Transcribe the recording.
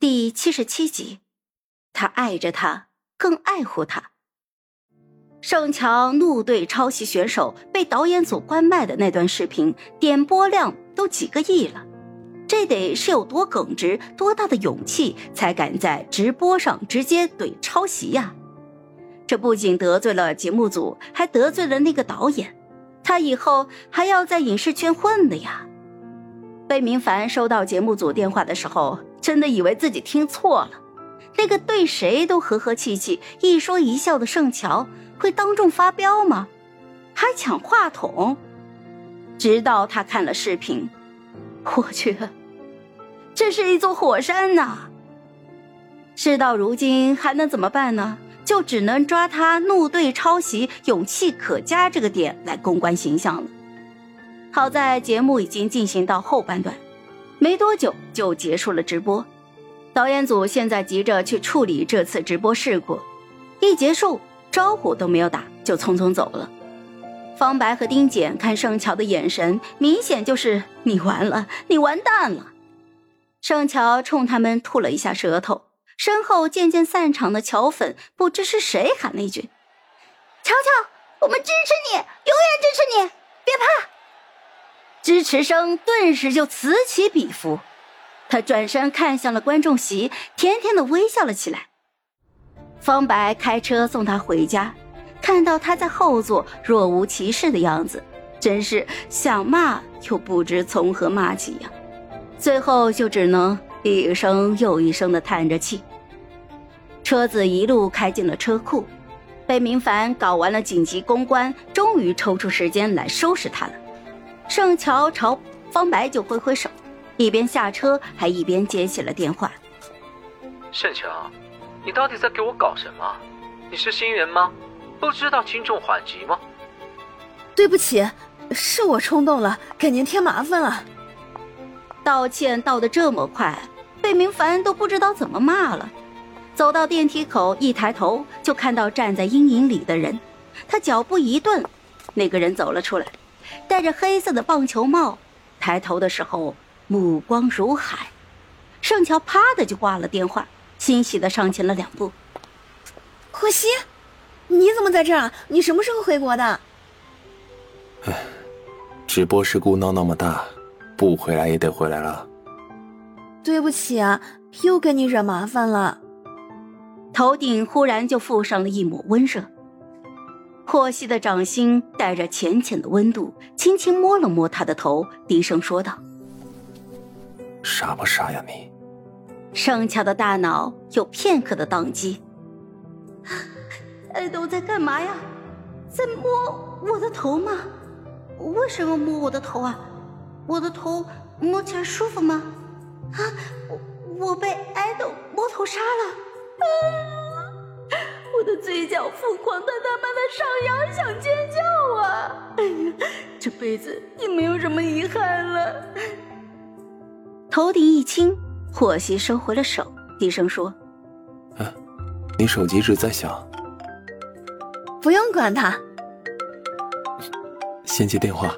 第七十七集，他爱着她，更爱护她。盛强怒对抄袭选手被导演组关麦的那段视频，点播量都几个亿了。这得是有多耿直、多大的勇气，才敢在直播上直接怼抄袭呀？这不仅得罪了节目组，还得罪了那个导演。他以后还要在影视圈混的呀！贝明凡收到节目组电话的时候。真的以为自己听错了，那个对谁都和和气气、一说一笑的盛乔会当众发飙吗？还抢话筒？直到他看了视频，我去，这是一座火山呐！事到如今还能怎么办呢？就只能抓他怒对抄袭、勇气可嘉这个点来公关形象了。好在节目已经进行到后半段。没多久就结束了直播，导演组现在急着去处理这次直播事故。一结束，招呼都没有打，就匆匆走了。方白和丁简看盛乔的眼神，明显就是你完了，你完蛋了。盛乔冲他们吐了一下舌头，身后渐渐散场的乔粉不知是谁喊了一句：“乔乔，我们支持你，永远支持你，”支持声顿时就此起彼伏，他转身看向了观众席，甜甜的微笑了起来。方白开车送他回家，看到他在后座若无其事的样子，真是想骂又不知从何骂起呀。最后就只能一声又一声的叹着气。车子一路开进了车库，被明凡搞完了紧急公关，终于抽出时间来收拾他了。盛乔朝方白就挥挥手，一边下车还一边接起了电话。盛乔，你到底在给我搞什么？你是新人吗？不知道轻重缓急吗？对不起，是我冲动了，给您添麻烦了。道歉道得这么快，贝明凡都不知道怎么骂了。走到电梯口，一抬头就看到站在阴影里的人，他脚步一顿，那个人走了出来。戴着黑色的棒球帽，抬头的时候目光如海。盛乔啪的就挂了电话，欣喜的上前了两步。霍希，你怎么在这儿？你什么时候回国的？唉，直播事故闹那么大，不回来也得回来了。对不起啊，又给你惹麻烦了。头顶忽然就附上了一抹温热。霍希的掌心带着浅浅的温度，轻轻摸了摸他的头，低声说道：“傻不傻呀你？”盛乔的大脑有片刻的宕机。爱豆在干嘛呀？在摸我的头吗？为什么摸我的头啊？我的头摸起来舒服吗？啊，我我被爱豆摸头杀了！我的嘴角疯狂的上扬，想尖叫啊！哎呀，这辈子也没有什么遗憾了。头顶一轻，霍希收回了手，低声说：“啊，你手机一直在响。”不用管他，先接电话。